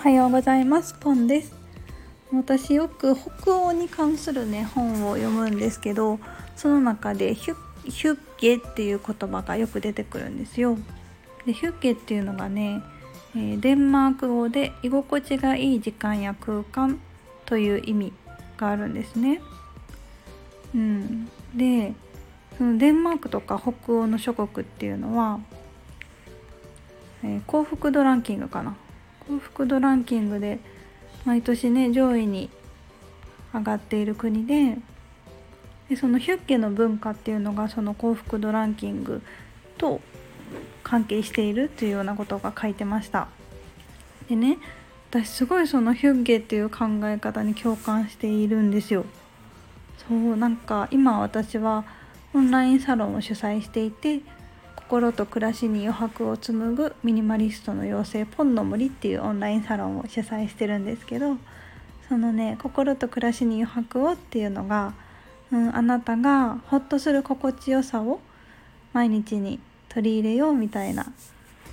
おはようございます。ポンです。私よく北欧に関するね本を読むんですけどその中でヒュヒュッゲっていう言葉がよく出てくるんですよ。でヒュッゲっていうのがね、え、デンマーク語で居心地がいい時間や空間という意味があるんですね。うん。でそのデンマークとか北欧の諸国っていうのはえー、幸福度ランキングかな。幸福度ランキングで毎年ね上位に上がっている国ででそのヒュッケの文化っていうのがその幸福度ランキングと関係しているというようなことが書いてました。でね私すごいそのヒュッゲっていう考え方に共感しているんですよ。そうなんか今私はオンラインサロンを主催していて心と暮らしに余白を紡ぐミニマリストの妖精ポンの森っていうオンラインサロンを主催してるんですけどそのね心と暮らしに余白をっていうのが、うん、あなたがホッとする心地よさを毎日に取り入れようみたいな、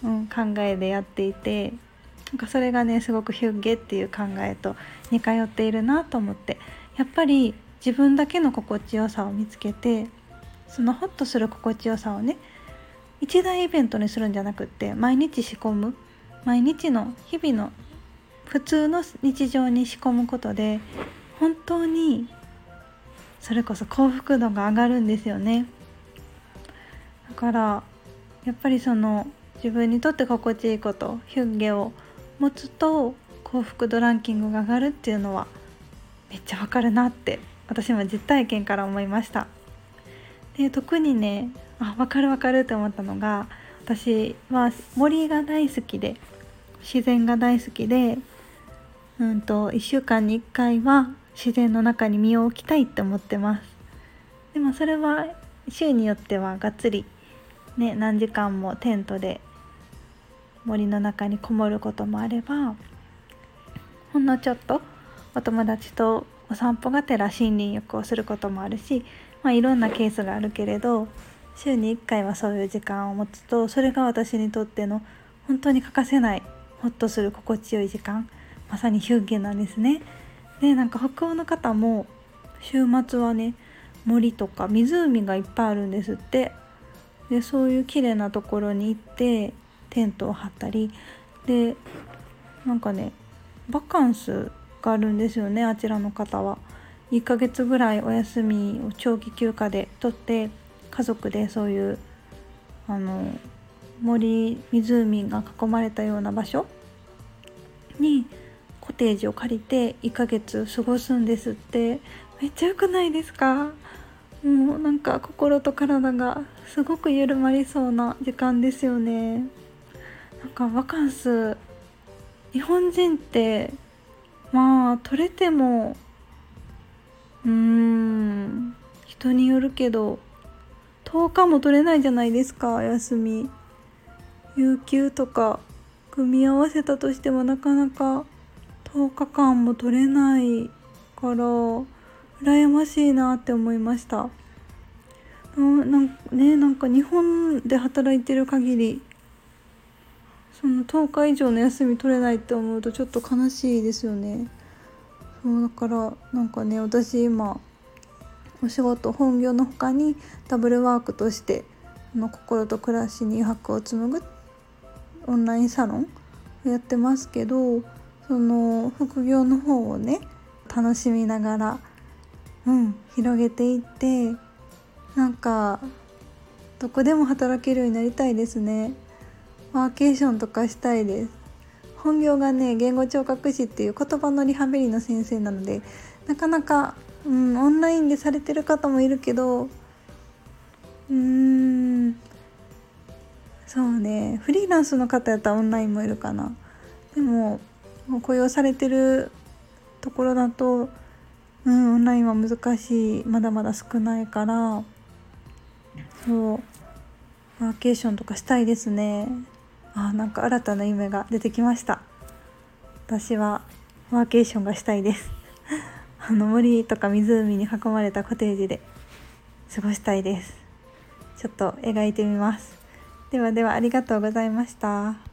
うん、考えでやっていてなんかそれがねすごくヒュッゲっていう考えと似通っているなと思ってやっぱり自分だけの心地よさを見つけてそのホッとする心地よさをね一大イベントにするんじゃなくって毎日仕込む毎日の日々の普通の日常に仕込むことで本当にそれこそ幸福度が上がるんですよね。だからやっぱりその自分にとって心地いいことヒュッゲを持つと幸福度ランキングが上がるっていうのはめっちゃわかるなって私も実体験から思いました。で特にねあ分かる分かるって思ったのが私は森が大好きで自然が大好きで、うんと、1週間に1回は自然の中に身を置きたいって思ってます。でもそれは週によってはがっつりね何時間もテントで森の中にこもることもあればほんのちょっとお友達とお散歩がてら森林浴をすることもあるし、まあ、いろんなケースがあるけれど週に1回はそういう時間を持つとそれが私にとっての本当に欠かせないホッとする心地よい時間まさにヒュッゲなんですね。でなんか北欧の方も週末はね森とか湖がいっぱいあるんですってでそういう綺麗なところに行ってテントを張ったりでなんかねバカンスがあるんですよねあちらの方は。1ヶ月ぐらいお休みを長期休暇で取って家族でそういうあの森湖が囲まれたような場所にコテージを借りて1ヶ月過ごすんですって。めっちゃ良くないですか？もうなんか心と体がすごく緩まりそうな時間ですよね。なんかバカンス日本人ってまあ取れてもうん。人によるけど10日も取れないじゃないですか休み。有給とか組み合わせたとしてもなかなか10日間も取れないから羨ましいなって思いました。なんねなんか日本で働いてる限りその10日以上の休み取れないって思うとちょっと悲しいですよね。そうだからなんかね私今お仕事本業の他にダブルワークとしての心と暮らしに余白を紡ぐオンラインサロンをやってますけどその副業の方をね楽しみながら、うん、広げていってなんかどこでも働けるようになりたいですね。ワーケーションとかしたいです。本業がね言語聴覚士っていう言葉のリハビリの先生なのでなかなかうん、オンラインでされてる方もいるけどうーんそうね。フリーランスの方やったらオンラインもいるかな。でも雇用されてるところだとうんオンラインは難しい。まだまだ少ないからそう。ワーケーションとかしたいですね。あなんか新たな夢が出てきました。私はワーケーションがしたいです。あの森とか湖に囲まれたコテージで過ごしたいです。ちょっと描いてみます。ではではありがとうございました。